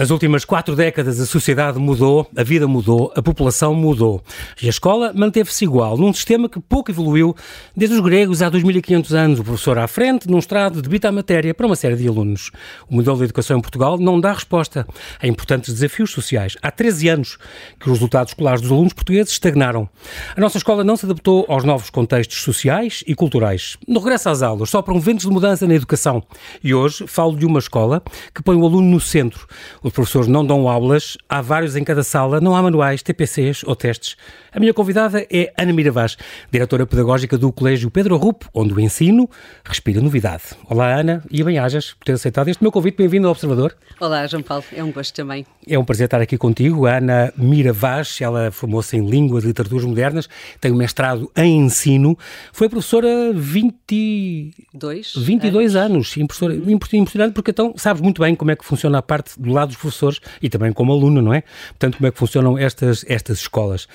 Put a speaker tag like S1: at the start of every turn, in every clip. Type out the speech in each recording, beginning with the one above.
S1: Nas últimas quatro décadas, a sociedade mudou, a vida mudou, a população mudou. E a escola manteve-se igual, num sistema que pouco evoluiu desde os gregos há 2500 anos. O professor à frente, num estrado, debita a matéria para uma série de alunos. O modelo de educação em Portugal não dá resposta a importantes desafios sociais. Há 13 anos que os resultados escolares dos alunos portugueses estagnaram. A nossa escola não se adaptou aos novos contextos sociais e culturais. No regresso às aulas, um ventos de mudança na educação. E hoje falo de uma escola que põe o aluno no centro. Os professores não dão aulas, há vários em cada sala, não há manuais, TPCs ou testes. A minha convidada é Ana Miravaz, diretora pedagógica do Colégio Pedro Arrupo, onde o ensino respira novidade. Olá, Ana, e bem-ajas por ter aceitado este meu convite. Bem-vindo ao Observador.
S2: Olá, João Paulo, é um gosto também.
S1: É um prazer estar aqui contigo. A Ana Miravaz, ela formou-se em Línguas e Literaturas Modernas, tem um mestrado em Ensino, foi professora 22 22 anos. anos. Impressionante porque então sabes muito bem como é que funciona a parte do lado dos professores e também como aluno, não é? Portanto, como é que funcionam estas, estas escolas.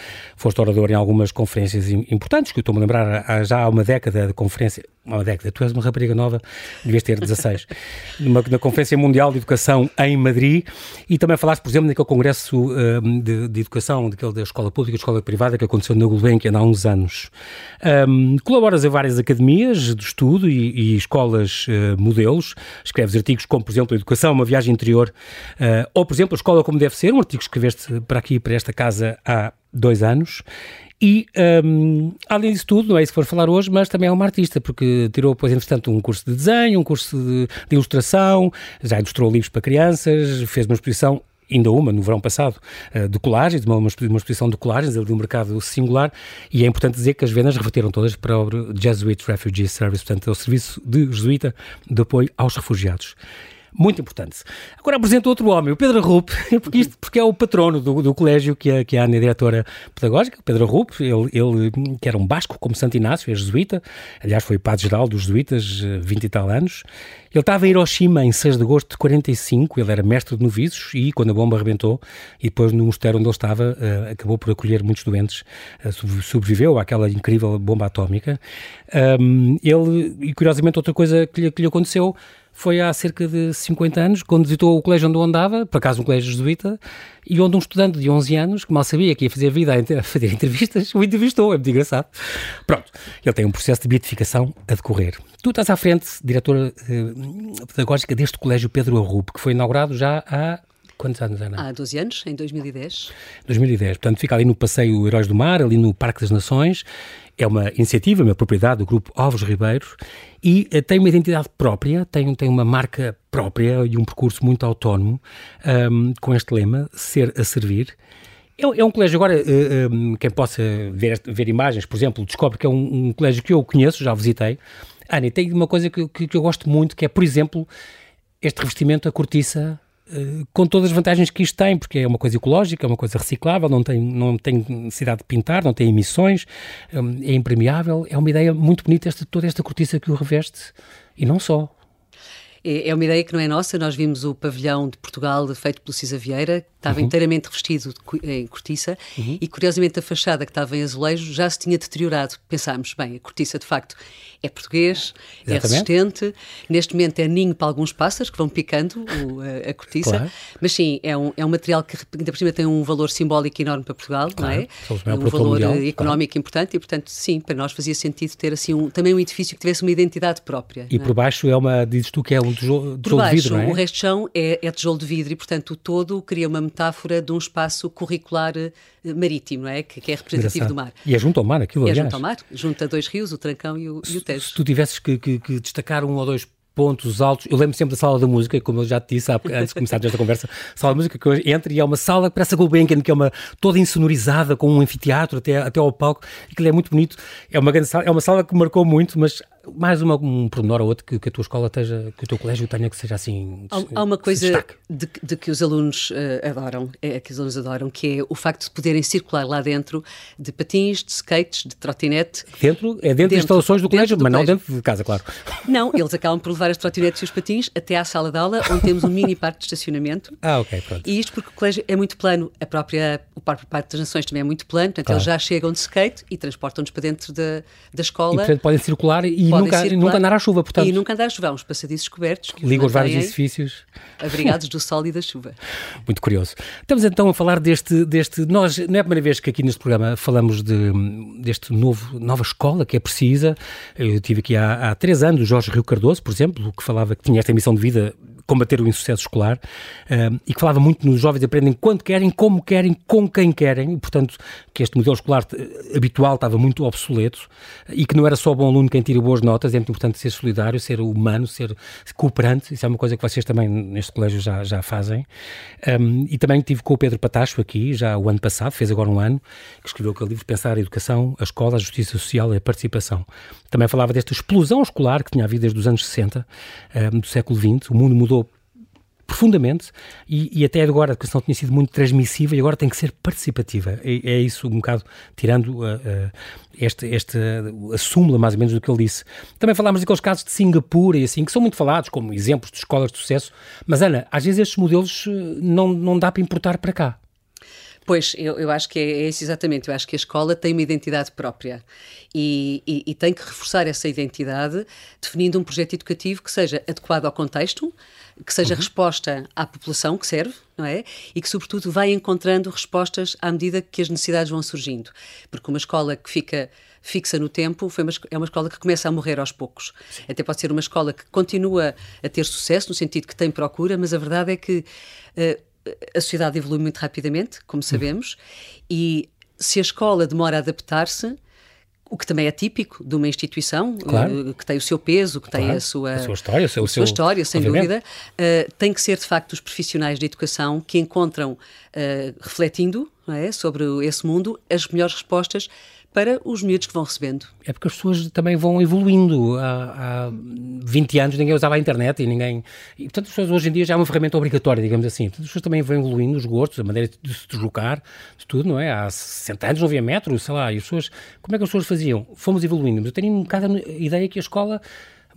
S1: Foste orador em algumas conferências importantes, que eu estou-me a lembrar já há uma década de conferência, uma década, tu és uma rapariga nova, devias ter 16, numa, na Conferência Mundial de Educação em Madrid, e também falaste, por exemplo, naquele congresso uh, de, de, educação, daquele da escola pública e escola privada que aconteceu na Gulbenkian há uns anos. Um, colaboras em várias academias de estudo e, e escolas uh, modelos, escreves artigos como, por exemplo, Educação, uma viagem interior, uh, ou, por exemplo, a Escola como deve ser, um artigo que escreveste para aqui, para esta casa, há dois anos. E, um, além disso tudo, não é isso que for falar hoje, mas também é uma artista, porque tirou, depois, entretanto, um curso de desenho, um curso de, de ilustração, já ilustrou livros para crianças, fez uma exposição ainda uma no verão passado, eh, de colagens, uma, uma exposição de colagens de um mercado singular, e é importante dizer que as vendas reverteram todas para o Jesuit Refugee Service, portanto, é o serviço de jesuíta de apoio aos refugiados muito importante. Agora apresento outro homem, o Pedro Rupp, porque, isto, porque é o patrono do, do colégio que é, que é a Ana diretora pedagógica, Pedro Rupp, ele, ele que era um basco como Santo Inácio, é jesuíta, aliás foi padre-geral dos jesuítas, 20 eh, e tal anos. Ele estava em Hiroshima em 6 de agosto de 45, ele era mestre de noviços e quando a bomba arrebentou e depois no mosteiro onde ele estava uh, acabou por acolher muitos doentes, uh, sobreviveu àquela incrível bomba atómica. Ele, e curiosamente outra coisa que lhe, que lhe aconteceu foi há cerca de 50 anos, quando visitou o colégio onde eu andava, por acaso um colégio jesuíta, e onde um estudante de 11 anos, que mal sabia que ia fazer vida a fazer entrevistas, o entrevistou, é muito engraçado. Pronto, ele tem um processo de beatificação a decorrer. Tu estás à frente, diretora eh, pedagógica deste colégio Pedro Arrupe, que foi inaugurado já há Quantos anos, Ana?
S2: Há 12 anos, em 2010.
S1: 2010. Portanto, fica ali no Passeio Heróis do Mar, ali no Parque das Nações. É uma iniciativa, uma propriedade do Grupo Alves Ribeiro e uh, tem uma identidade própria, tem, tem uma marca própria e um percurso muito autónomo um, com este lema, ser a servir. É, é um colégio, agora, eh, um, quem possa ver, ver imagens, por exemplo, descobre que é um, um colégio que eu conheço, já visitei. Ana, tem uma coisa que, que, eu gosto muito, que é, por exemplo, este revestimento, a cortiça eh, com todas as vantagens que isto tem, porque é uma coisa ecológica, é uma coisa reciclável, não tem, não tem necessidade de pintar, não tem emissões, eh, é impermeável. É uma ideia muito bonita esta, toda esta cortiça que o reveste. E não só.
S2: É, é uma ideia que não é nossa. Nós vimos o pavilhão de Portugal feito pelo Cisa Vieira, estava uhum. inteiramente revestido em cortiça uhum. e, curiosamente, a fachada que estava em azulejo já se tinha deteriorado. Pensámos, bem, a cortiça de facto é português, é Exatamente. é resistente, neste momento é ninho para alguns pássaros que vão picando o, a, a, cortiça, claro. mas sim, é um, é um material que, ainda por cima, tem um valor simbólico enorme para Portugal, claro. não é?
S1: é
S2: um valor mundial, económico claro. importante e, portanto, sim, para nós fazia sentido ter assim um, também um edifício que tivesse uma identidade própria.
S1: E por é? baixo é uma, dizes tu que é um tijolo, tijolo baixo, de vidro, não é?
S2: o resto de chão é, é tijolo de vidro e, portanto, o todo cria uma metáfora de um espaço curricular eh, marítimo, é? Que, que, é representativo
S1: Engraçado.
S2: do mar.
S1: E é junto ao mar, aquilo,
S2: é
S1: aliás.
S2: É junto ao mar, junto a dois rios, o Trancão e o, e o
S1: Se tu tivesses que, que, que destacar um ou dois pontos altos. Eu lembro sempre da sala da música, como eu já te disse antes de começarmos esta conversa, sala da música que eu entro e é uma sala que parece a Gulbenkian, que é uma toda insonorizada, com um anfiteatro até, até ao palco, e que é muito bonito. É uma grande sala, é uma sala que marcou muito, mas mais uma, um pormenor ou outro que, que, a tua escola esteja, que o teu colégio tenha que seja assim.
S2: Há, há uma coisa de, de, que os alunos uh, adoram, é, que os alunos adoram, que é o facto de poderem circular lá dentro de patins, de skates, de trotinete.
S1: Dentro? É dentro, dentro das instalações do colégio, do mas colégio. não dentro de casa, claro.
S2: Não, eles acabam por levar as trotinetes e os patins até à sala de aula, onde temos um mini parque de estacionamento.
S1: Ah, ok, pronto.
S2: E isto porque o colégio é muito plano, a própria, o próprio Parque das Nações também é muito plano, portanto claro. eles já chegam de skate e transportam-nos para dentro da, da escola. E
S1: portanto podem circular e podem nunca, circular, nunca andar à chuva, portanto.
S2: E nunca andar à chuva. Há uns passadiços cobertos
S1: que ligam os vários edifícios.
S2: Abrigados do sol e da chuva.
S1: Muito curioso. Estamos então a falar deste, deste. Nós, não é a primeira vez que aqui neste programa falamos de, deste novo, nova escola que é precisa. Eu tive aqui há, há três anos o Jorge Rio Cardoso, por exemplo, que falava que tinha esta missão de vida combater o insucesso escolar uh, e que falava muito nos jovens aprendem quando querem, como querem, com quem querem, e, portanto, que este modelo escolar eh, habitual estava muito obsoleto e que não era só bom aluno quem tira boas notas, é muito importante ser solidário, ser humano, ser cooperante, isso é uma coisa que vocês também neste colégio já, já fazem. Um, e também tive com o Pedro Patacho aqui, já o ano passado, fez agora um ano, que escreveu aquele livro Pensar a Educação, a Escola, a Justiça Social e a Participação. Também falava desta explosão escolar que tinha havido desde os anos 60 um, do século XX, o mundo mudou profundamente e, e, até agora a educação tinha sido muito transmissiva e agora tem que ser participativa. É, é isso um bocado, tirando uh, uh, este, este, uh, a súmula mais ou menos do que ele disse. Também falámos daqueles casos de Singapura e assim, que são muito falados como exemplos de escolas de sucesso, mas Ana, às vezes estes modelos não, não dá para importar para cá.
S2: Pois, eu, eu acho que é, é isso exatamente. Eu acho que a escola tem uma identidade própria e, e, e, tem que reforçar essa identidade definindo um projeto educativo que seja adequado ao contexto, que seja uhum. resposta à população que serve, não é? E que, sobretudo, vai encontrando respostas à medida que as necessidades vão surgindo. Porque uma escola que fica fixa no tempo foi uma, é uma escola que começa a morrer aos poucos. Sim. Até pode ser uma escola que continua a ter sucesso, no sentido que tem procura, mas a verdade é que uh, a sociedade evolui muito rapidamente, como sabemos, uhum. e se a escola demora a adaptar-se, o que também é típico de uma instituição claro. uh, que tem o seu peso, que claro. tem a sua,
S1: a sua história, o seu,
S2: a sua história, sem obviamente. dúvida, uh, tem que ser de facto os profissionais de educação que encontram, uh, refletindo é, sobre esse mundo, as melhores respostas para os miúdos que vão recebendo.
S1: É porque as pessoas também vão evoluindo. Há, há 20 anos ninguém usava a internet e ninguém. E, portanto, as pessoas hoje em dia já é uma ferramenta obrigatória, digamos assim. Portanto, as pessoas também vão evoluindo os gostos, a maneira de se deslocar, de tudo, não é? Há 60 anos não havia metro, sei lá, e as pessoas. Como é que as pessoas faziam? Fomos evoluindo. Mas eu tenho um bocado a ideia que a escola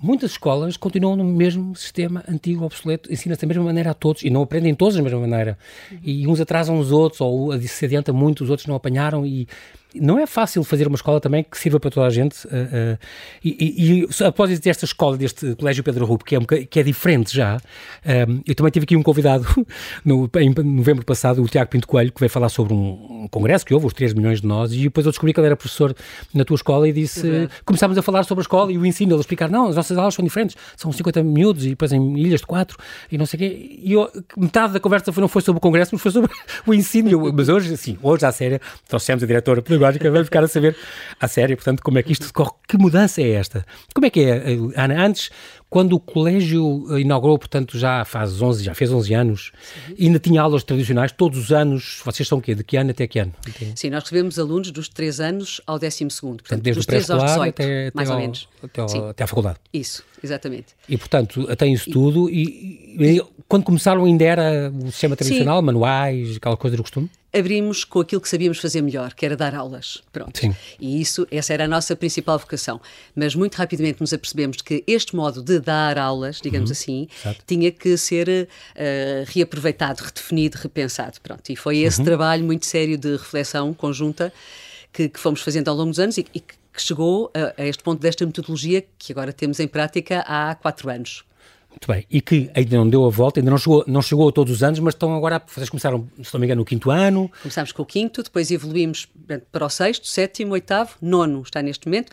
S1: Muitas escolas continuam no mesmo sistema antigo, obsoleto, ensina-se da mesma maneira a todos e não aprendem todos da mesma maneira. E uns atrasam os outros, ou se adianta muito, os outros não apanharam, e não é fácil fazer uma escola também que sirva para toda a gente. Uh, uh, e, e, e após esta escola, deste Colégio Pedro Rupo, que é, um, que é diferente já, uh, eu também tive aqui um convidado no, em novembro passado, o Tiago Pinto Coelho, que veio falar sobre um, um, congresso que houve, os 3 milhões de nós, e depois eu descobri que ele era professor na tua escola e disse: uhum. começámos a falar sobre a escola e o ensino, ele explicar: não, as nossas aulas são diferentes, são 50 miúdos e depois em ilhas de 4 e não sei o quê. E eu, metade da conversa foi, não foi sobre o congresso, mas foi sobre o ensino. Eu, mas hoje, assim, hoje à séria, trouxemos a diretora pedagógica, vai ficar a saber a sério, portanto, como é que isto decorre, que mudança é esta? Como é que é, Ana? Antes, quando o colégio inaugurou, portanto, já faz 11, já fez 11 anos, Sim. ainda tinha aulas tradicionais, todos os anos, vocês são o quê? De que ano até que ano?
S2: Sim, nós recebemos alunos dos 3 anos ao 12 portanto, portanto
S1: desde
S2: dos
S1: o pré-escolar até,
S2: mais
S1: até
S2: ou menos.
S1: Até, ao, até à faculdade.
S2: Isso, exatamente.
S1: E, portanto, tem isso tudo, e, e, quando começaram ainda era o sistema tradicional, Sim. manuais, aquela coisa do costume?
S2: Abrimos com aquilo que sabíamos fazer melhor, que era dar aulas. Pronto.
S1: Sim.
S2: E isso, essa era a nossa principal vocação. Mas muito rapidamente nos apercebemos que este modo de dar aulas, digamos uhum. assim, Exato. tinha que ser uh, reaproveitado, redefinido, repensado. Pronto. E foi esse uhum. trabalho muito sério de reflexão conjunta que, que fomos fazendo ao longo dos anos e, e que chegou a, a este ponto desta metodologia que agora temos em prática há quatro anos.
S1: Muito bem. E que ainda não deu a volta, ainda não chegou, não chegou a todos os anos, mas estão agora, vocês começaram, se não me engano, no quinto ano.
S2: Começámos com o quinto, depois evoluímos para o sexto, sétimo, oitavo, nono, está neste momento.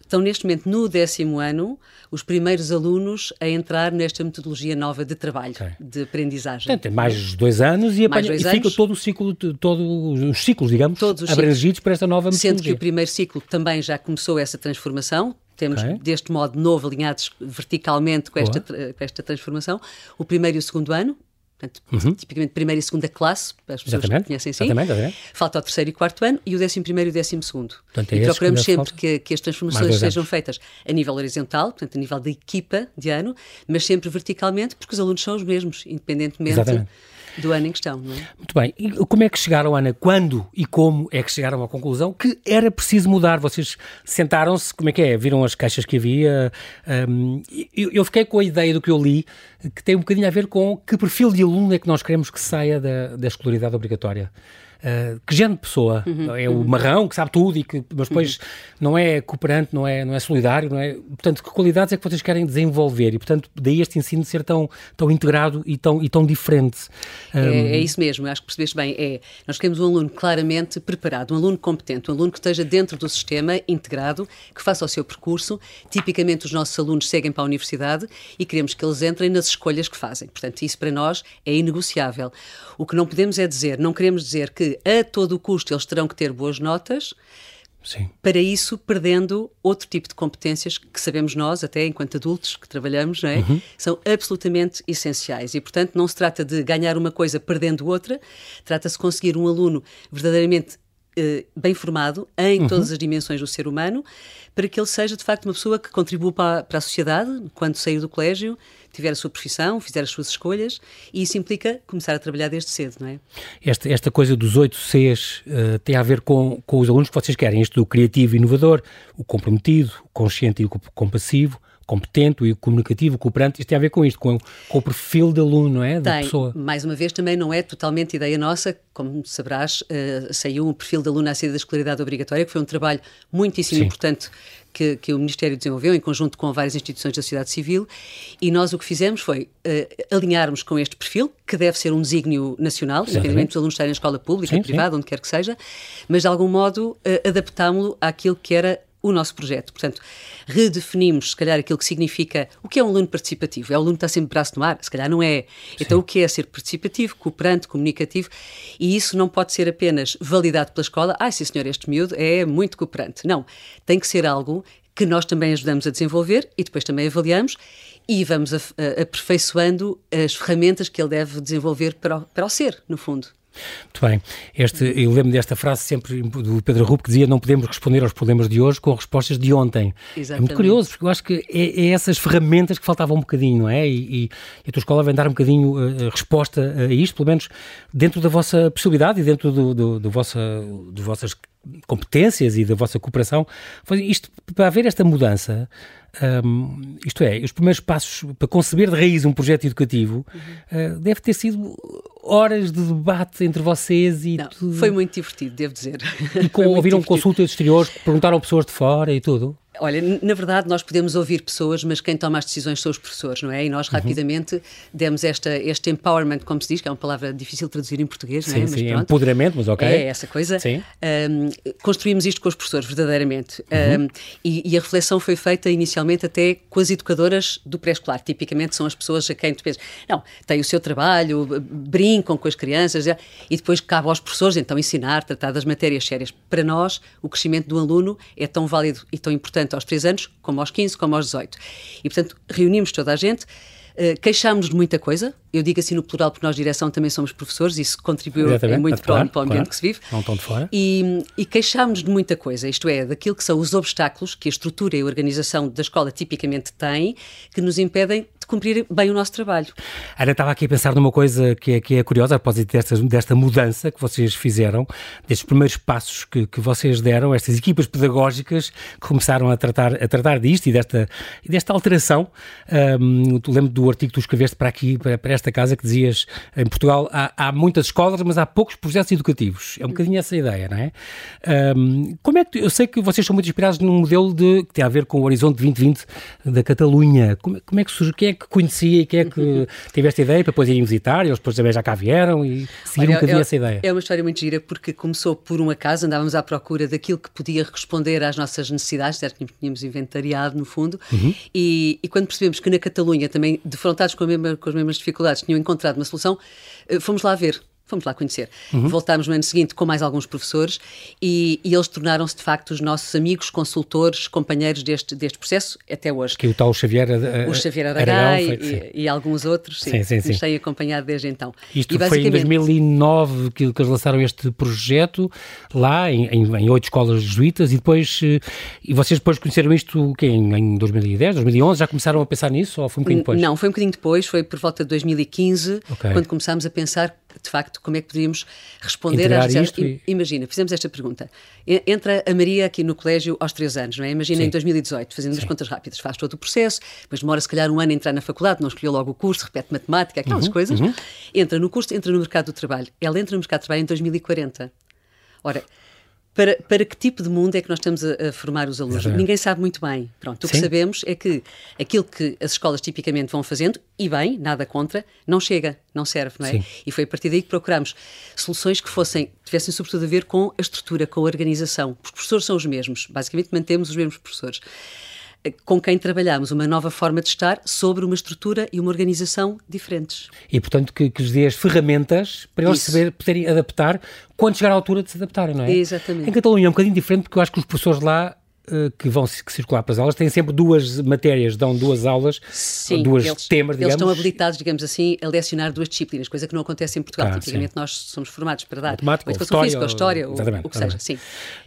S2: Estão neste momento no décimo ano os primeiros alunos a entrar nesta metodologia nova de trabalho, okay. de aprendizagem.
S1: Portanto, tem mais dois anos e, apanha, dois e anos, fica todo o ciclo, todos os ciclos, digamos, todos os abrangidos ciclos, por esta nova metodologia.
S2: Sendo que o primeiro ciclo também já começou essa transformação, temos okay. deste modo novo alinhados verticalmente com esta, com esta transformação. O primeiro e o segundo ano, Portanto, uhum. tipicamente primeira e segunda classe, as pessoas exatamente, que conhecem sim. Exatamente, exatamente. Falta o terceiro e quarto ano e o décimo primeiro e o décimo segundo. Portanto, é e procuramos sempre que, que, as transformações sejam feitas a nível horizontal, portanto, a nível da equipa de ano, mas sempre verticalmente, porque os alunos são os mesmos, independentemente exatamente do ano em questão, não é?
S1: Muito bem. E como é que chegaram, Ana? Quando e como é que chegaram à conclusão que era preciso mudar? Vocês sentaram-se, como é que é? Viram as caixas que havia? Um, eu, eu, fiquei com a ideia do que eu li, que tem um bocadinho a ver com que perfil de aluno é que nós queremos que saia da, da escolaridade obrigatória. Uh, que género de pessoa? Uhum, é o marrão que sabe tudo e que mas depois uhum. não é cooperante, não é, não é solidário, não é? Portanto, que qualidades é que vocês querem desenvolver? E, portanto, daí este ensino ser tão, tão integrado e tão, e tão diferente.
S2: Um... É, é, isso mesmo, acho que percebeste bem. É, nós queremos um aluno claramente preparado, um aluno competente, um aluno que esteja dentro do sistema, integrado, que faça o seu percurso. Tipicamente, os nossos alunos seguem para a universidade e queremos que eles entrem nas escolhas que fazem. Portanto, isso para nós é inegociável. O que não podemos é dizer, não queremos dizer que a todo o custo eles terão que ter boas notas. Sim. Para isso, perdendo outro tipo de competências que sabemos nós, até enquanto adultos que trabalhamos, é? Uhum. são absolutamente essenciais. E, portanto, não se trata de ganhar uma coisa perdendo outra, trata-se de conseguir um aluno verdadeiramente bem formado em uhum. todas as dimensões do ser humano, para que ele seja de facto uma pessoa que contribua para, para a sociedade quando sair do colégio, tiver a sua profissão, fizer as suas escolhas, e isso implica começar a trabalhar desde cedo, não é?
S1: Esta, esta coisa dos oito Cs uh, tem a ver com, com os alunos que vocês querem, isto do criativo e inovador, o comprometido, o consciente e o compassivo, competente e comunicativo, cooperante, isto tem a ver com isto, com, com o perfil de aluno, não é?
S2: Da tem. pessoa. Mais uma vez, também não é totalmente ideia nossa, como saberás, uh, saiu um perfil de aluno à saída da escolaridade obrigatória, que foi um trabalho muitíssimo Sim. importante que, que, o Ministério desenvolveu em conjunto com várias instituições da sociedade civil e nós o que fizemos foi uh, alinharmos com este perfil, que deve ser um desígnio nacional, independente dos alunos estarem na escola pública, sim, privada, sim. onde quer que seja, mas de algum modo uh, adaptámo-lo àquilo que era o nosso projeto. Portanto, redefinimos, se calhar, aquilo que significa o que é um aluno participativo. É o aluno que está sempre braço no ar? Se calhar não é. Sim. Então, o que é ser participativo, cooperante, comunicativo? E isso não pode ser apenas validado pela escola. Ah, sim, senhor, este miúdo é muito cooperante. Não. Tem que ser algo que nós também ajudamos a desenvolver e depois também avaliamos e vamos aperfeiçoando as ferramentas que ele deve desenvolver para o, para o ser, no fundo.
S1: Muito bem. Este, eu lembro desta frase sempre do Pedro Rupo que dizia não podemos responder aos problemas de hoje com respostas de ontem. Exatamente. É muito curioso, porque eu acho que é, é essas ferramentas que faltavam um bocadinho, não é? E, e, a tua escola vem dar um bocadinho uh, resposta a isto, pelo menos dentro da vossa possibilidade e dentro do, do, do vossa, do vossas competências e da vossa cooperação. Isto, para haver esta mudança, um, isto é, os primeiros passos para conceber de raiz um projeto educativo uhum. uh, deve ter sido horas de debate entre vocês e
S2: Não, tudo. Foi muito divertido, devo dizer.
S1: E com, ouviram consultas exteriores, perguntaram pessoas de fora e tudo?
S2: Olha, na verdade, nós podemos ouvir pessoas, mas quem toma as decisões são os professores, não é? E nós uhum. rapidamente demos esta, este empowerment, como se diz, que é uma palavra difícil de traduzir em português,
S1: sim,
S2: não é?
S1: Sim, mas empoderamento, mas ok.
S2: É essa coisa. Sim. Um, construímos isto com os professores, verdadeiramente. Uhum. Um, e, e, a reflexão foi feita inicialmente até com as educadoras do pré-escolar. Tipicamente são as pessoas a quem tu pensas, não, têm o seu trabalho, brincam com as crianças, e depois cabe aos professores então ensinar, tratar das matérias sérias. Para nós, o crescimento do aluno é tão válido e tão importante aos 3 anos, como aos 15, como aos 18. E, portanto, reunimos toda a gente, uh, queixámos de muita coisa, eu digo assim no plural porque nós, direção, também somos professores, isso contribuiu é muito para, claro, para, o ambiente claro. que se vive.
S1: Não estão de fora.
S2: E, e queixámos de muita coisa, isto é, daquilo que são os obstáculos que a estrutura e a organização da escola tipicamente têm, que nos impedem de cumprir bem o nosso trabalho.
S1: Ana, estava aqui a pensar numa coisa que é, que é curiosa, a propósito desta, desta mudança que vocês fizeram, destes primeiros passos que, que vocês deram, estas equipas pedagógicas que começaram a tratar, a tratar disto e desta, e desta alteração. Um, lembro do artigo que tu escreveste para aqui, para, para esta casa, que dizias, em Portugal há, há, muitas escolas, mas há poucos projetos educativos. É um bocadinho essa ideia, não é? Um, como é que, eu sei que vocês são muito inspirados num modelo de, que tem a ver com o Horizonte 2020 da Catalunha. Como, como é que surge, quem é que conhecia e quem é que teve esta ideia para depois irem visitar, e eles depois também já cá vieram e seguiram um bocadinho
S2: é,
S1: essa ideia?
S2: É uma história muito gira, porque começou por um acaso, andávamos à procura daquilo que podia responder às nossas necessidades, certo? Tínhamos inventariado, no fundo, uhum. e, e, quando percebemos que na Catalunha, também defrontados com, mesma, com as mesmas dificuldades, tinham encontrado uma solução, eh, fomos lá ver. Fomos lá conhecer. Uhum. Voltámos no ano seguinte com mais alguns professores e, e eles tornaram-se de facto os nossos amigos, consultores, companheiros deste, deste processo até hoje.
S1: Que o tal Xavier,
S2: uh, o Xavier Aragão, e, e, alguns outros, sim, sim, sim, sim. nos têm acompanhado desde então.
S1: Isto e, foi em 2009 que, que eles lançaram este projeto lá em, em, em oito escolas jesuítas e depois uh, e vocês depois conheceram isto que em, em 2010, 2011 já começaram a pensar nisso ou foi um bocadinho depois?
S2: Não, foi um bocadinho depois, foi por volta de 2015 okay. quando começámos a pensar de facto, como é que poderíamos responder às e... Imagina, fizemos esta pergunta. Entra a Maria aqui no colégio aos três anos, não é? Imagina Sim. em 2018, fazendo Sim. as contas rápidas, faz todo o processo, depois demora se calhar um ano a entrar na faculdade, não escolheu logo o curso, repete matemática, aquelas uhum, coisas. Uhum. Entra no curso, entra no mercado do trabalho. Ela entra no mercado de trabalho em 2040. Ora, para, para que tipo de mundo é que nós estamos a, a formar os alunos? Exatamente. Ninguém sabe muito bem. Pronto, o Sim. que sabemos é que aquilo que as escolas tipicamente vão fazendo, e bem, nada contra, não chega, não serve, não é? Sim. E foi a partir daí que procurámos soluções que fossem, tivessem sobretudo a ver com a estrutura, com a organização. Os professores são os mesmos, basicamente mantemos os mesmos professores com quem trabalhamos uma nova forma de estar sobre uma estrutura e uma organização diferentes.
S1: E, portanto, que, que lhes dê as ferramentas para eles saber, poderem adaptar quando chegar à altura de se adaptarem, não é?
S2: Exatamente.
S1: Em Catalunha é um bocadinho diferente porque eu acho que os professores lá uh, que vão que circular para as aulas têm sempre duas matérias, dão duas aulas,
S2: Sim,
S1: duas
S2: eles,
S1: temas,
S2: digamos. Eles estão habilitados, digamos assim, a lecionar duas disciplinas, coisa que não acontece em Portugal. Ah, Tipicamente sim. nós somos formados para dar
S1: Matemática, ou educação física,
S2: ou história, ou, o que seja. Sim.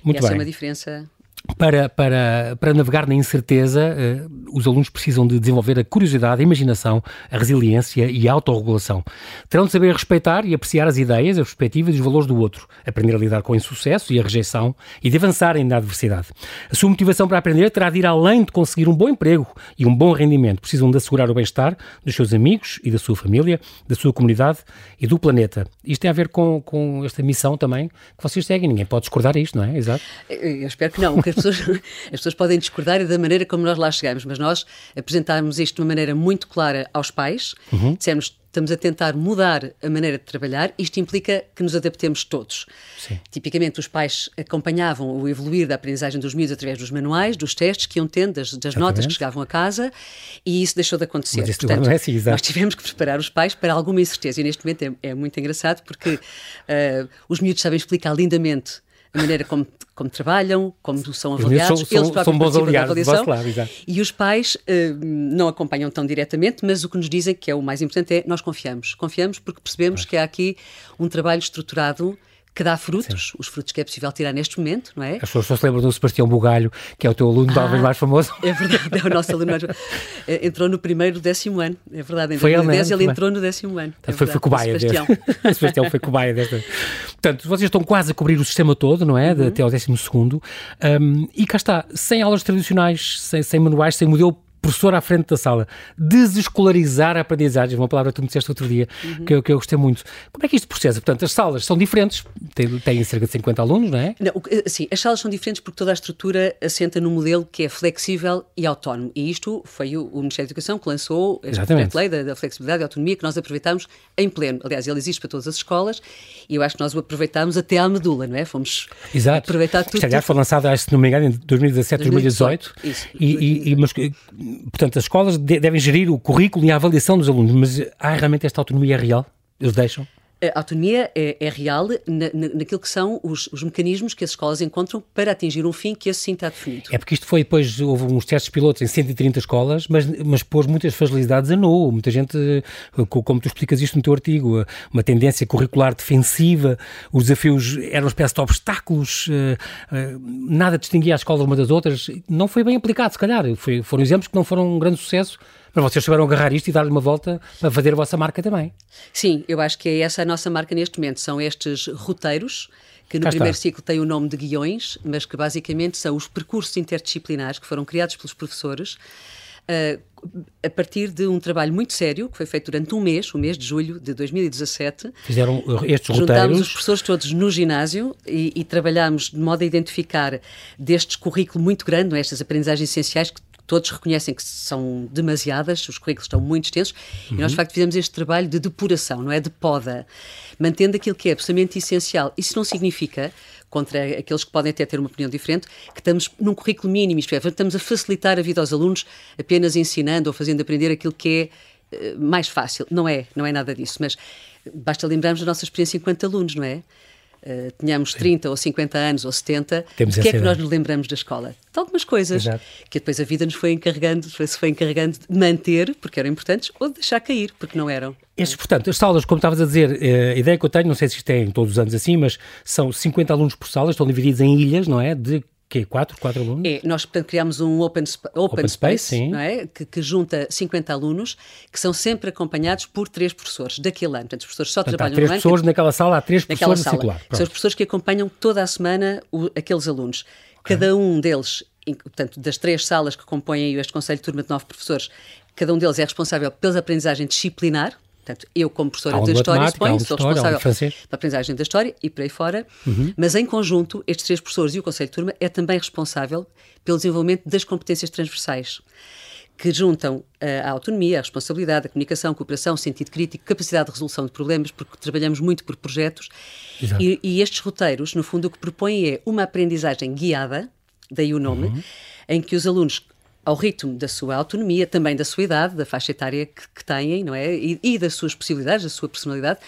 S1: Muito
S2: e essa
S1: bem.
S2: é uma diferença
S1: para, para, para navegar na incerteza, uh, os alunos precisam de desenvolver a curiosidade, a imaginação, a resiliência e a autorregulação. Terão de saber respeitar e apreciar as ideias, as perspectivas e os valores do outro, aprender a lidar com o insucesso e a rejeição e de avançarem na adversidade. A sua motivação para aprender terá de ir além de conseguir um bom emprego e um bom rendimento. Precisam de assegurar o bem-estar dos seus amigos e da sua família, da sua comunidade e do planeta. Isto tem a ver com, com esta missão também que vocês seguem. Ninguém pode discordar isto, não é? Exato.
S2: Eu espero que não as pessoas, as pessoas podem discordar da maneira como nós lá chegamos, mas nós apresentámos isto de uma maneira muito clara aos pais, uhum. dissemos estamos a tentar mudar a maneira de trabalhar, isto implica que nos adaptemos todos. Sim. Tipicamente, os pais acompanhavam o evoluir da aprendizagem dos miúdos através dos manuais, dos testes que iam tendo, das, das notas que chegavam a casa, e isso deixou de acontecer.
S1: Mas Portanto, não é assim,
S2: nós tivemos que preparar os pais para alguma incerteza, e neste momento é, é muito engraçado porque uh, os miúdos sabem explicar lindamente a maneira como, como trabalham, como são avaliados,
S1: são,
S2: eles próprios
S1: são bons aliados
S2: da avaliação.
S1: Lado,
S2: e os pais uh, não acompanham tão diretamente, mas o que nos dizem que é o mais importante é nós confiamos. Confiamos porque percebemos que há aqui um trabalho estruturado que dá frutos, Sim. os frutos que é possível tirar neste momento, não é?
S1: As pessoas só se lembram do Sebastião Bugalho, que é o teu aluno ah, talvez mais famoso.
S2: É verdade, é o nosso aluno mais famoso. Eh, entrou no primeiro décimo ano, é verdade. Em foi 2010 ele, ele entrou no décimo ano.
S1: É foi, foi cobaia o Sebastião. Deste. Sebastião foi cobaia desta. Portanto, vocês estão quase a cobrir o sistema todo, não é? Uhum. Até ao décimo segundo. Um, e cá está, sem aulas tradicionais, sem, sem manuais, sem modelo professor à frente da sala, desescolarizar a aprendizagem, uma palavra que tu me disseste outro dia, uhum. que, eu, que eu gostei muito. Como é que isto processa? Portanto, as salas são diferentes, têm, têm cerca de 50 alunos, não é?
S2: Não, sim, as salas são diferentes porque toda a estrutura assenta num modelo que é flexível e autónomo. E isto foi o, o Ministério da Educação que lançou este projeto-lei da, da, flexibilidade e autonomia que nós aproveitámos em pleno. Aliás, ele existe para todas as escolas e eu acho que nós o aproveitámos até à medula, não é? Fomos
S1: Exato.
S2: aproveitar tudo. Isto,
S1: aliás, foi lançado, se não me engano, em 2017, 2018. 2018. Isso. E, e, e, mas portanto, as escolas de, devem gerir o currículo e a avaliação dos alunos, mas há realmente esta autonomia real? Eles deixam?
S2: A autonomia é, é real na, na, naquilo que são os, os, mecanismos que as escolas encontram para atingir um fim que esse sim está definido.
S1: É porque isto foi depois, houve uns testes pilotos em 130 escolas, mas, mas pôs muitas facilidades a nu. Muita gente, como tu explicas isto no teu artigo, uma tendência curricular defensiva, os desafios eram uma espécie de obstáculos, eh, eh, nada distinguia as escolas umas das outras. Não foi bem aplicado, se calhar. Foi, foram exemplos que não foram um grande sucesso mas vocês souberam agarrar isto e dar-lhe uma volta para fazer a vossa marca também.
S2: Sim, eu acho que é essa a nossa marca neste momento. São estes roteiros que no Cá primeiro está. ciclo têm o nome de guiões, mas que basicamente são os percursos interdisciplinares que foram criados pelos professores. Uh, a partir de um trabalho muito sério, que foi feito durante um mês, o mês de julho de 2017.
S1: Fizeram estes
S2: roteiros.
S1: Juntámos
S2: os professores todos no ginásio e, e trabalhámos de modo a identificar destes currículo muito grande, é? estas aprendizagens essenciais que todos reconhecem que são demasiadas, os currículos estão muito extensos, uhum. e nós, de facto, fizemos este trabalho de depuração, não é? De poda, mantendo aquilo que é absolutamente essencial. Isso não significa contra aqueles que podem até ter uma opinião diferente, que estamos num currículo mínimo, isto é, estamos a facilitar a vida aos alunos apenas ensinando ou fazendo aprender aquilo que é uh, mais fácil. Não é, não é nada disso, mas basta lembrarmos da nossa experiência enquanto alunos, não é? Uh, tenhamos 30 ou 50 anos ou 70,
S1: Temos
S2: o que é que nós nos lembramos da escola? De algumas coisas
S1: Exato.
S2: que depois a vida nos foi encarregando, se foi encarregando de manter, porque eram importantes, ou de deixar cair, porque não eram.
S1: Estes, portanto, as salas, como estavas a dizer, eh, a ideia que eu tenho, não sei se isto é em todos os anos assim, mas são 50 alunos por sala, estão divididos em ilhas, não é? De quê? Quatro, quatro alunos?
S2: É, nós portanto criámos um Open, open, open Space, space não é? Que, que, junta 50 alunos que são sempre acompanhados por três professores daquele ano. Portanto, os professores só
S1: portanto,
S2: trabalham há
S1: três pessoas naquela sala, há três professores
S2: sala.
S1: circular.
S2: São os professores que acompanham toda a semana o, aqueles alunos. Okay. Cada um deles, portanto, das três salas que compõem este Conselho de Turma de nove professores, cada um deles é responsável pela aprendizagem disciplinar, Portanto, eu, como professora de História, suponho, sou responsável pela aprendizagem da História e por aí fora, uhum. mas em conjunto, estes três professores e o Conselho de Turma é também responsável pelo desenvolvimento das competências transversais que juntam eh, a autonomia, a responsabilidade, a comunicação, a cooperação, sentido crítico, capacidade de resolução de problemas, porque trabalhamos muito por projetos. E, e, estes roteiros, no fundo, o que propõem é uma aprendizagem guiada, daí o nome, uhum. em que os alunos ao ritmo da sua autonomia, também da sua idade, da faixa etária que, que têm, não é? E, e, das suas possibilidades, da sua personalidade,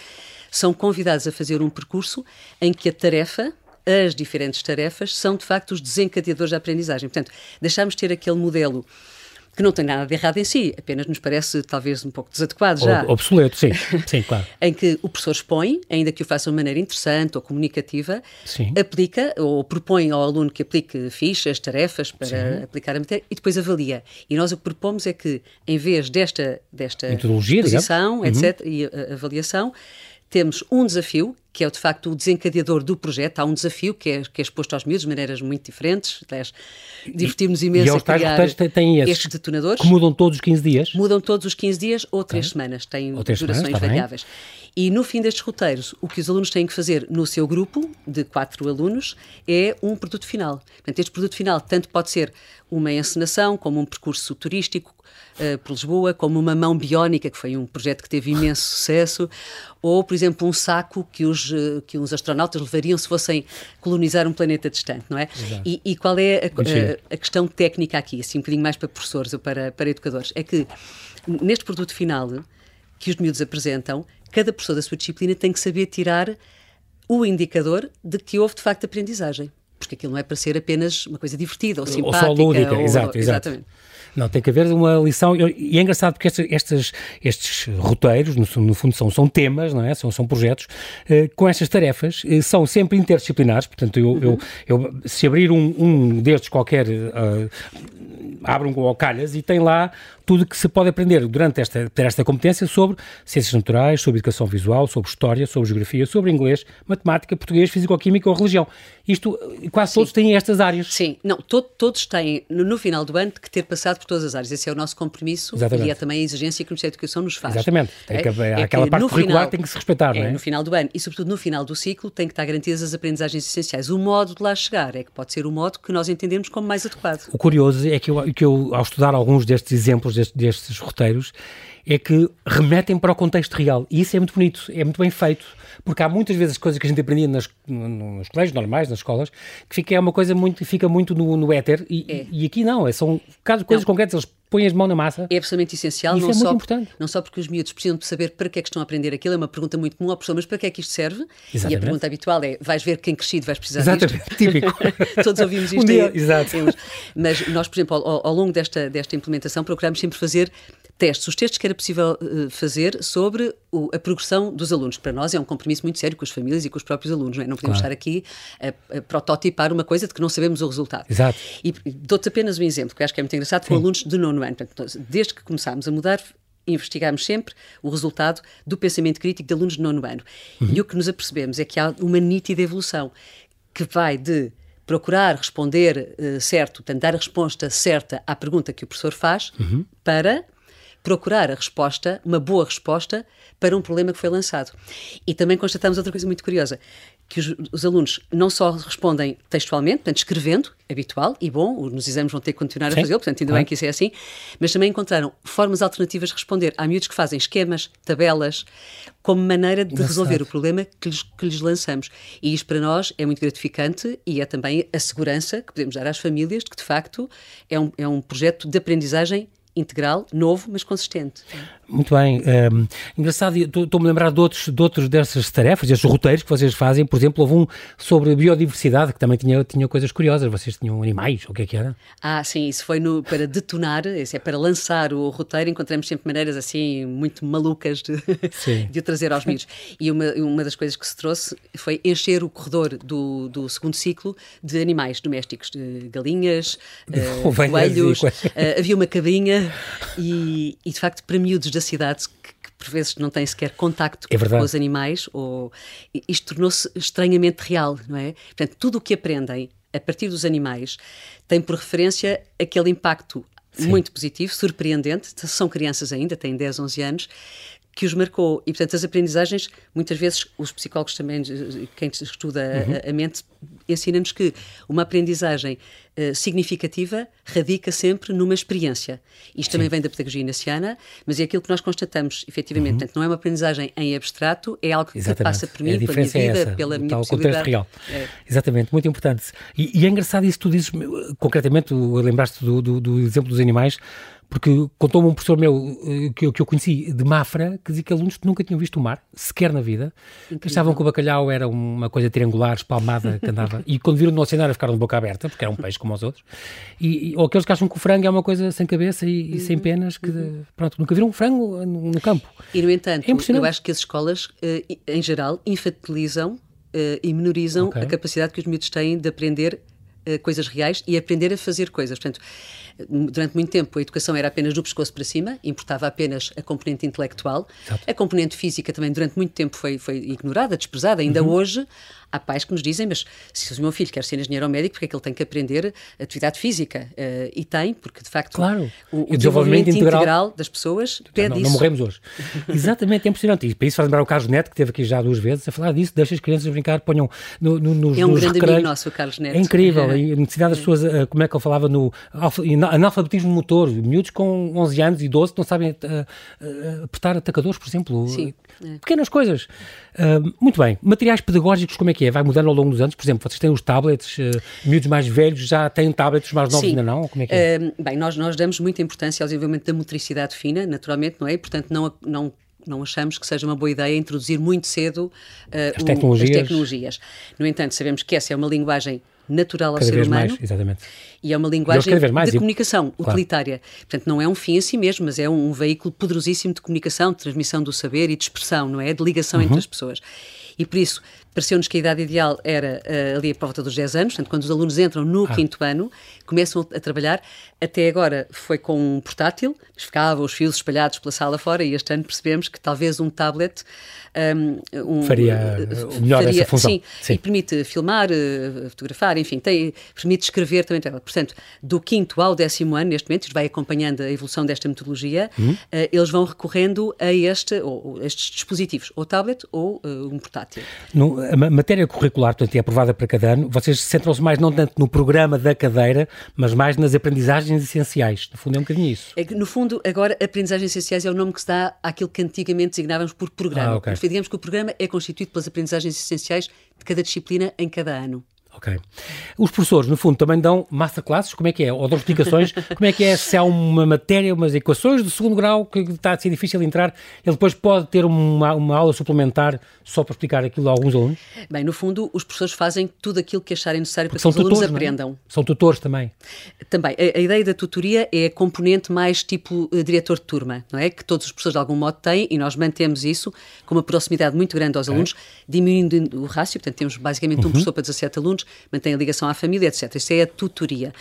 S2: são convidados a fazer um percurso em que a tarefa, as diferentes tarefas, são de facto os desencadeadores da aprendizagem. Portanto, deixamos de ter aquele modelo que não tem nada de errado em si, apenas nos parece talvez um pouco desadequado já.
S1: Obsoleto, sim, sim, claro.
S2: em que o professor expõe, ainda que o faça de maneira interessante ou comunicativa, sim. aplica ou propõe ao aluno que aplique fichas, tarefas para sim. aplicar a matéria e depois avalia. E nós o que propomos é que, em vez desta, desta
S1: Metodologia,
S2: exposição, etc., uhum. e avaliação, temos um desafio, que é de facto o desencadeador do projeto. Há um desafio que é, que é exposto aos miúdos de maneiras muito diferentes. Aliás, divertimos imenso
S1: e,
S2: a criar
S1: têm esses,
S2: estes detonadores.
S1: Que mudam todos os 15 dias?
S2: Mudam todos os 15 dias ou 3 okay. semanas. Têm ou durações semanas, variáveis. E no fim destes roteiros, o que os alunos têm que fazer no seu grupo, de quatro alunos, é um produto final. Portanto, este produto final tanto pode ser uma encenação, como um percurso turístico uh, por Lisboa, como uma mão biónica, que foi um projeto que teve imenso sucesso, ou, por exemplo, um saco que os, uh, que os astronautas levariam se fossem colonizar um planeta distante, não é? E, e, qual é a, a, a, questão técnica aqui, assim um bocadinho mais para professores ou para, para educadores? É que neste produto final que os miúdos apresentam, cada professor da sua disciplina tem que saber tirar o indicador de que houve de facto aprendizagem. Porque aquilo não é para ser apenas uma coisa divertida ou simpática.
S1: Ou só lúdica, ou, exato. Exatamente. Não, tem que haver uma lição, e é engraçado porque estes, estes, estes roteiros, no, no, fundo, são, são temas, não é? São, são projetos, eh, com estas tarefas, eh, são sempre interdisciplinares, portanto, eu, uhum. eu, eu, se abrir um, um destes qualquer, uh, abram com calhas e tem lá tudo que se pode aprender durante esta, ter esta competência sobre ciências naturais, sobre educação visual, sobre história, sobre geografia, sobre inglês, matemática, português, físico-química ou religião. Isto, quase Sim. todos têm estas áreas.
S2: Sim, não, to todos têm, no, no, final do ano, que ter passado por todas as áreas. Esse é o nosso compromisso
S1: Exatamente.
S2: e é também a exigência que o Ministério da Educação nos faz.
S1: Exatamente. Tem é, que, é aquela parte curricular final, tem que se respeitar,
S2: é,
S1: não é?
S2: No final do ano e, sobretudo, no final do ciclo, tem que estar garantidas as aprendizagens essenciais. O modo de lá chegar é que pode ser o modo que nós entendemos como mais adequado.
S1: O curioso é que eu, que eu ao estudar alguns destes exemplos, destes, destes roteiros, é que remetem para o contexto real. E isso é muito bonito, é muito bem feito, porque há muitas vezes coisas que a gente aprendia nas, nos colégios normais, nas escolas, que fica, é uma coisa muito, fica muito no, no éter, e, é. e aqui não, é, são casos, coisas não. concretas, eles põem as mãos na massa.
S2: É absolutamente essencial. Não
S1: é
S2: só. Não só porque os miúdos precisam de saber para que é que estão a aprender aquilo, é uma pergunta muito comum ao professor, mas para que é que isto serve? Exatamente. E a pergunta habitual é, vais ver quem crescido vais precisar
S1: Exatamente.
S2: disto?
S1: Típico.
S2: Todos ouvimos isto.
S1: Um dia, exato.
S2: Mas nós, por exemplo, ao, ao longo desta, desta implementação, procuramos sempre fazer testes, os testes que era possível uh, fazer sobre o, a progressão dos alunos. Para nós é um compromisso muito sério com as famílias e com os próprios alunos, não, é? não podemos claro. estar aqui a, a, prototipar uma coisa de que não sabemos o resultado.
S1: Exato.
S2: E dou-te apenas um exemplo, que acho que é muito engraçado, com alunos de nono ano. Portanto, desde que começámos a mudar, investigámos sempre o resultado do pensamento crítico de alunos de nono ano. Uhum. E o que nos apercebemos é que há uma nítida evolução que vai de procurar responder uh, certo, portanto, dar a resposta certa à pergunta que o professor faz, uhum. para procurar a resposta, uma boa resposta, para um problema que foi lançado. E também constatamos outra coisa muito curiosa, que os, os, alunos não só respondem textualmente, portanto, escrevendo, habitual e bom, nos exames vão ter que continuar Sim, a fazê-lo, portanto, ainda bem que isso é assim, mas também encontraram formas alternativas de responder. Há miúdos que fazem esquemas, tabelas, como maneira de resolver o problema que lhes, que lhes lançamos. E isto para nós é muito gratificante e é também a segurança que podemos dar às famílias de que, de facto, é um, é um projeto de aprendizagem integral, novo, mas consistente.
S1: Muito bem. Um, engraçado, estou-me a lembrar de outros, de outros dessas tarefas, desses roteiros que vocês fazem. Por exemplo, houve um sobre biodiversidade, que também tinha, tinha coisas curiosas. Vocês tinham animais, o que é que era?
S2: Ah, sim, isso foi no, para detonar, isso é para lançar o roteiro. Encontramos sempre maneiras assim muito malucas de, de o trazer aos miúdos. E uma, uma das coisas que se trouxe foi encher o corredor do, do segundo ciclo de animais domésticos, de galinhas, uh, coelhos. Uh, havia uma cabrinha e, e, de facto, para miúdos da cidade que, que por vezes não têm sequer contacto é com os animais, ou, isto tornou-se estranhamente real, não é? Portanto, tudo o que aprendem a partir dos animais tem por referência aquele impacto Sim. muito positivo, surpreendente. São crianças ainda, têm 10, 11 anos, que os marcou. E, portanto, as aprendizagens, muitas vezes, os psicólogos também, quem estuda uhum. a, a, mente, ensina-nos que uma aprendizagem uh, significativa radica sempre numa experiência. Isto Sim. também vem da pedagogia inaciana, mas é aquilo que nós constatamos, efetivamente. Uhum. Portanto, não é uma aprendizem em abstrato, é algo Exatamente. que passa por mim, pela minha vida, é essa, pela minha possibilidade.
S1: real. É. Exatamente, muito importante. E, e, é engraçado isso que tu dizes, concretamente, lembraste do, do, do exemplo dos animais, porque contou-me um professor meu eh, que eu, que eu conheci de Mafra, que dizia que alunos que nunca tinham visto o mar, sequer na vida, que achavam que o bacalhau era uma coisa triangular, espalmada, que andava, e quando viram no oceanário ficaram de boca aberta, porque era um peixe como os outros, e, e, ou aqueles que acham que o frango é uma coisa sem cabeça e, e sem uhum. penas, que uhum. pronto, nunca viram um frango no, no campo.
S2: E no entanto, é eu acho que as escolas, eh, em geral, infantilizam eh, e menorizam okay. a capacidade que os miúdos têm de aprender coisas reais e aprender a fazer coisas. Portanto, durante muito tempo a educação era apenas do pescoço para cima, importava apenas a componente intelectual. Exato. A componente física também durante muito tempo foi, foi ignorada, desprezada. Ainda uhum. hoje há pais que nos dizem, mas se o meu filho quer ser engenheiro ou médico, porque é que ele tem que aprender atividade física? Uh, e tem, porque de facto
S1: claro.
S2: o, o, o desenvolvimento, integral, integral, das pessoas pede
S1: não,
S2: isso.
S1: Não morremos hoje. Exatamente, é impressionante. E para isso faz lembrar o Carlos Neto, que esteve aqui já duas vezes, a falar disso, deixa as crianças brincar, ponham no, no, nos
S2: É um
S1: nos
S2: grande
S1: recreios.
S2: amigo nosso, o Carlos Neto.
S1: É incrível, é. a necessidade das pessoas, uh, como é que ele falava no analfabetismo motor, miúdos com 11 anos e 12 que não sabem uh, uh, apertar atacadores, por exemplo.
S2: Sim. É.
S1: Pequenas coisas. muito bem. Materiais pedagógicos, como é que é? Vai mudando ao longo dos anos? Por exemplo, vocês têm os tablets, uh, miúdos mais velhos já têm tablets, mais novos
S2: Sim.
S1: ainda não? Como é que é? Uh,
S2: bem, nós, nós damos muita importância ao desenvolvimento da motricidade fina, naturalmente, não é? Portanto, não, não não achamos que seja uma boa ideia introduzir muito cedo uh,
S1: as, tecnologias.
S2: as, tecnologias. No entanto, sabemos que essa é uma linguagem natural ao
S1: cada
S2: ser humano.
S1: Mais, exatamente.
S2: E é uma linguagem de comunicação utilitária. Portanto, não é um fim em si mesmo, mas é um, um, veículo poderosíssimo de comunicação, de transmissão do saber e de expressão, não é? De ligação uhum. entre as pessoas. E por isso, pareceu-nos que a idade ideal era uh, ali por volta dos 10 anos, portanto, quando os alunos entram no ah. quinto ano, começam a trabalhar. Até agora foi com um portátil, mas ficava os fios espalhados pela sala fora, e este ano percebemos que talvez um tablet.
S1: Um, um, faria uh, melhor faria, essa função.
S2: Sim, sim, e permite filmar, uh, fotografar, enfim, tem, permite escrever também. Portanto, do quinto ao décimo ano, neste momento, isto vai acompanhando a evolução desta metodologia, uhum. uh, eles vão recorrendo a este, ou, estes dispositivos, ou tablet ou um portátil.
S1: A matéria curricular, portanto, é aprovada para cada ano. Vocês centram-se mais não tanto no programa da cadeira, mas mais nas aprendizagens essenciais. No fundo, é um bocadinho isso.
S2: É que, no fundo, agora, aprendizagens essenciais é o nome que se dá àquilo que antigamente designávamos por programa. Ah, okay. Digamos que o programa é constituído pelas aprendizagens essenciais de cada disciplina em cada ano.
S1: Ok. Os professores, no fundo, também dão masterclasses, como é que é? Ou dão explicações, como é que é? Se há uma matéria, umas equações de segundo grau que está a ser difícil entrar, ele depois pode ter uma, uma aula suplementar só para explicar aquilo a alguns alunos?
S2: Bem, no fundo, os professores fazem tudo aquilo que acharem necessário Porque para que os tutores, alunos é? aprendam.
S1: É? São tutores também.
S2: Também. A, a, ideia da tutoria é a componente mais tipo uh, diretor de turma, não é? Que todos os professores de algum modo têm e nós mantemos isso com uma proximidade muito grande aos alunos, diminuindo o rácio, portanto temos basicamente um uhum. professor para 17 alunos, mantém a ligação à família, etc. Isso é a tutoria.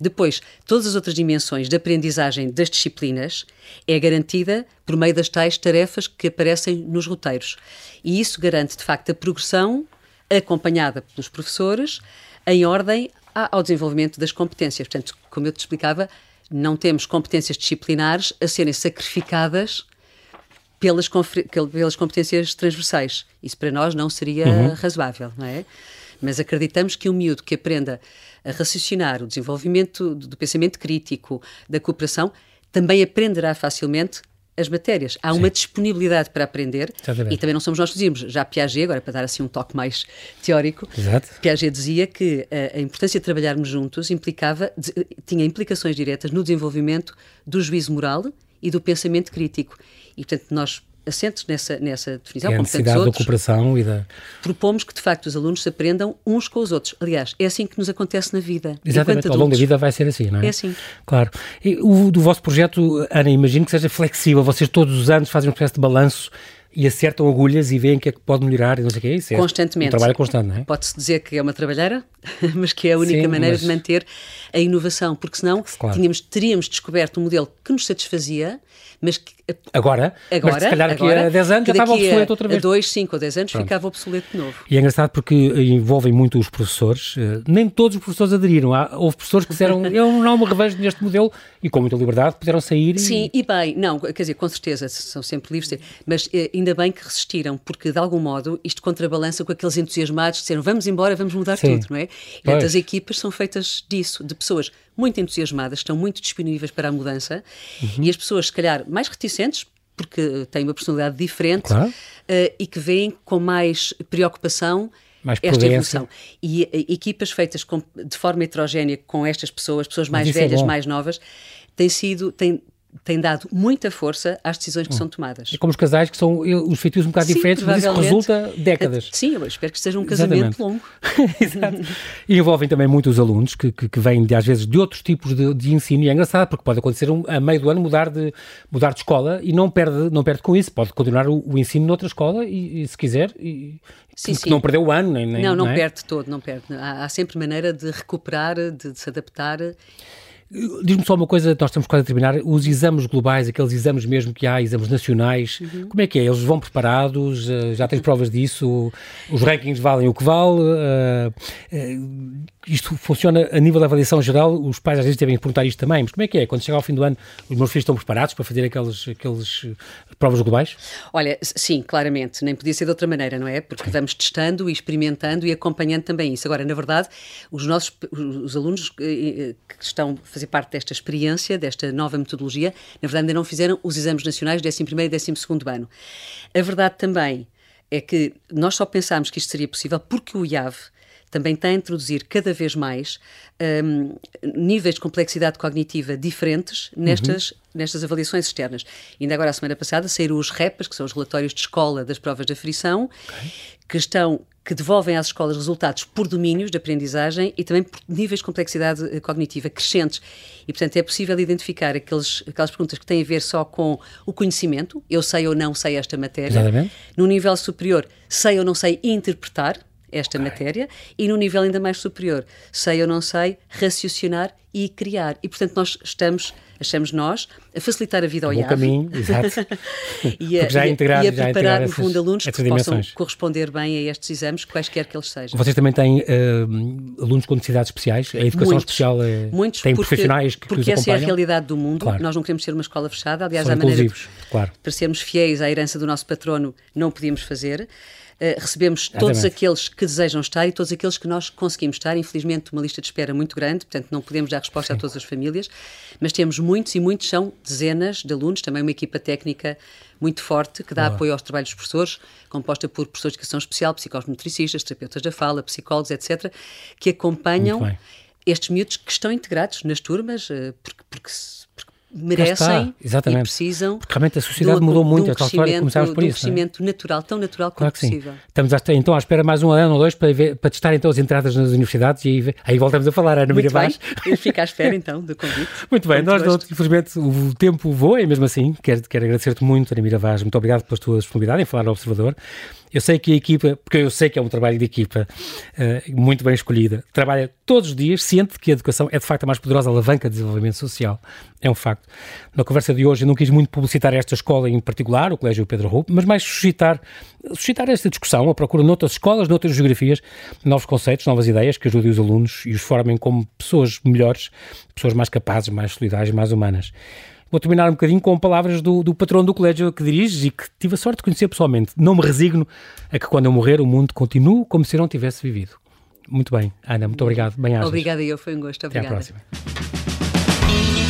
S2: Depois, todas as outras dimensões de aprendizagem das disciplinas é garantida por meio das tais tarefas que aparecem nos roteiros. E isso garante, de facto, a progressão acompanhada pelos professores em ordem ao desenvolvimento das competências. Portanto, como eu te explicava, não temos competências disciplinares a serem sacrificadas pelas, pelas competências transversais. Isso para nós não seria uhum. razoável, não é? Mas acreditamos que um miúdo que aprenda a raciocinar, o desenvolvimento do pensamento crítico, da cooperação, também aprenderá facilmente as matérias. Há Sim. uma disponibilidade para aprender Exatamente. e também não somos nós que dizemos. Já Piaget, agora para dar assim um toque mais teórico,
S1: Exato.
S2: Piaget dizia que a, a, importância de trabalharmos juntos implicava, de, tinha implicações diretas no desenvolvimento do juízo moral e do pensamento crítico. E, portanto, nós assentes nessa, nessa definição,
S1: é a necessidade
S2: outros,
S1: da cooperação e da...
S2: propomos que, de facto, os alunos se aprendam uns com os outros. Aliás, é assim que nos acontece na vida.
S1: Exatamente, ao longo da vida vai ser assim, não é?
S2: É assim.
S1: Claro. E o do vosso projeto, Ana, imagino que seja flexível. Vocês todos os anos fazem um processo de balanço e acertam agulhas e veem o que é que pode melhorar e não sei o que é isso. É
S2: Constantemente.
S1: Um trabalho constante, não é?
S2: Pode-se dizer que é uma trabalheira, mas que é a única Sim, maneira mas... de manter a inovação, porque senão claro. tínhamos, teríamos descoberto um modelo que nos satisfazia, mas que...
S1: Agora?
S2: Agora,
S1: mas se calhar daqui a 10 anos já estava obsoleto outra vez.
S2: A 2, 5 ou 10 anos Pronto. ficava obsoleto de novo.
S1: E é engraçado porque envolvem muito os professores. Eh, nem todos os professores aderiram. Houve professores que disseram, eu não me revejo neste modelo e com muita liberdade puderam sair.
S2: Sim, e, e bem, não, quer dizer, com certeza, são sempre livres, mas eh, ainda bem que resistiram, porque de algum modo isto contrabalança com aqueles entusiasmados que disseram, vamos embora, vamos mudar Sim. tudo, não é? Portanto, as equipas são feitas disso, de pessoas muito entusiasmadas, estão muito disponíveis para a mudança uhum. e as pessoas, se calhar, mais reticentes, porque têm uma personalidade diferente claro. uh, e que veem com mais preocupação
S1: mais
S2: esta evolução. E uh, equipas feitas com, de forma heterogénea com estas pessoas, pessoas mais é velhas, é mais novas, têm sido, tem dado muita força às decisões que hum. são tomadas.
S1: É como os casais que são os feitios um bocado sim, diferentes, mas isso resulta décadas.
S2: Sim, eu espero que seja um casamento Exatamente. longo.
S1: Exato. E envolvem também muitos alunos que, que, que vêm, de, às vezes, de outros tipos de, de, ensino, e é engraçado, porque pode acontecer um, a meio do ano mudar de, mudar de escola e não perde, não perde com isso, pode continuar o, o ensino noutra escola e, e se quiser, e, sim, sim. não perdeu o ano. Nem, nem
S2: não, não,
S1: não
S2: é? perde todo, não perde. Há, há sempre maneira de recuperar, de, de se adaptar
S1: Diz-me só uma coisa, nós estamos quase a terminar. Os exames globais, aqueles exames mesmo que há, exames nacionais, uhum. como é que é? Eles vão preparados? Eh, já tens provas disso? Os rankings valem o que vale? Uh, isto funciona a nível da avaliação geral? Os pais às vezes devem perguntar isto também, mas como é que é? Quando chega ao fim do ano, os meus filhos estão preparados para fazer aqueles, aqueles provas globais?
S2: Olha, sim, claramente. Nem podia ser de outra maneira, não é? Porque vamos testando e experimentando e acompanhando também isso. Agora, na verdade, os nossos os alunos que estão fazer parte desta experiência, desta nova metodologia, na verdade ainda não fizeram os exames nacionais 11º e 12º ano. A verdade também é que nós só pensámos que isto seria possível porque o IAV também está a introduzir cada vez mais um, níveis de complexidade cognitiva diferentes nestas, uhum. nestas avaliações externas. Ainda agora, a semana passada, saíram os REPAs, que são os relatórios de escola das provas de aferição, okay. que estão que devolvem às escolas resultados por domínios de aprendizagem e também por níveis de complexidade eh, cognitiva crescentes. E, portanto, é possível identificar aqueles, aquelas perguntas que têm a ver só com o conhecimento, eu sei ou não sei esta matéria.
S1: Exatamente.
S2: No nível superior, sei ou não sei interpretar esta okay. matéria, e no nível ainda mais superior, sei ou não sei raciocinar e criar. E, portanto, nós estamos achamos nós, a facilitar a vida ao
S1: IAV. caminho, exato.
S2: e, a,
S1: já integrar,
S2: e a preparar, no fundo, alunos
S1: que
S2: possam corresponder bem a estes exames, quaisquer que eles sejam.
S1: Vocês também têm uh, alunos com necessidades especiais? A educação muitos, especial é,
S2: muitos
S1: tem
S2: porque,
S1: profissionais que
S2: Porque
S1: essa
S2: é a realidade do mundo. Claro. Nós não queremos ser uma escola fechada. Aliás,
S1: São
S2: à maneira de,
S1: claro.
S2: para sermos fiéis à herança do nosso patrono, não podíamos fazer. Uh, recebemos todos Exatamente. aqueles que desejam estar e todos aqueles que nós conseguimos estar. Infelizmente, uma lista de espera muito grande, portanto, não podemos dar resposta Sim. a todas as famílias, mas temos muitos e muitos são dezenas de alunos, também uma equipa técnica muito forte que dá Boa. apoio aos trabalhos dos professores, composta por professores de educação especial, psicomotricistas, terapeutas da fala, psicólogos, etc., que acompanham estes miúdos que estão integrados nas turmas, eh, porque, porque merecem e precisam.
S1: Porque realmente a sociedade do, mudou muito, a tal história começámos por
S2: isso. Crescimento é? natural, tão natural
S1: claro
S2: quanto possível.
S1: Sim. Estamos à, então à espera mais um ano ou dois para, ver, para testar então as entradas nas universidades e aí, aí voltamos a falar, Ana Mira Vaz.
S2: Fica à espera então do convite.
S1: Muito bem, nós não, infelizmente o tempo voa e mesmo assim quero, quero agradecer-te muito, Ana Mira Vaz, muito obrigado pela tua disponibilidade em falar ao Observador. Eu sei que a equipa, porque eu sei que é um trabalho de equipa uh, muito bem escolhida, trabalha todos os dias, ciente que a educação é de facto a mais poderosa alavanca de desenvolvimento social. É um facto. Na conversa de hoje eu não quis muito publicitar esta escola em particular, o Colégio Pedro Roupe, mas mais suscitar, suscitar esta discussão, a procura noutras escolas, noutras geografias, novos conceitos, novas ideias que ajudem os alunos e os formem como pessoas melhores, pessoas mais capazes, mais solidárias, mais humanas. Vou terminar um bocadinho com palavras do, do patrão do colégio que diriges e que tive a sorte de conhecer pessoalmente. Não me resigno a que quando eu morrer o mundo continue como se não tivesse vivido. Muito bem, Ana, muito obrigado. Bem
S2: Obrigada eu, foi um gosto. Obrigada.
S1: Até à próxima.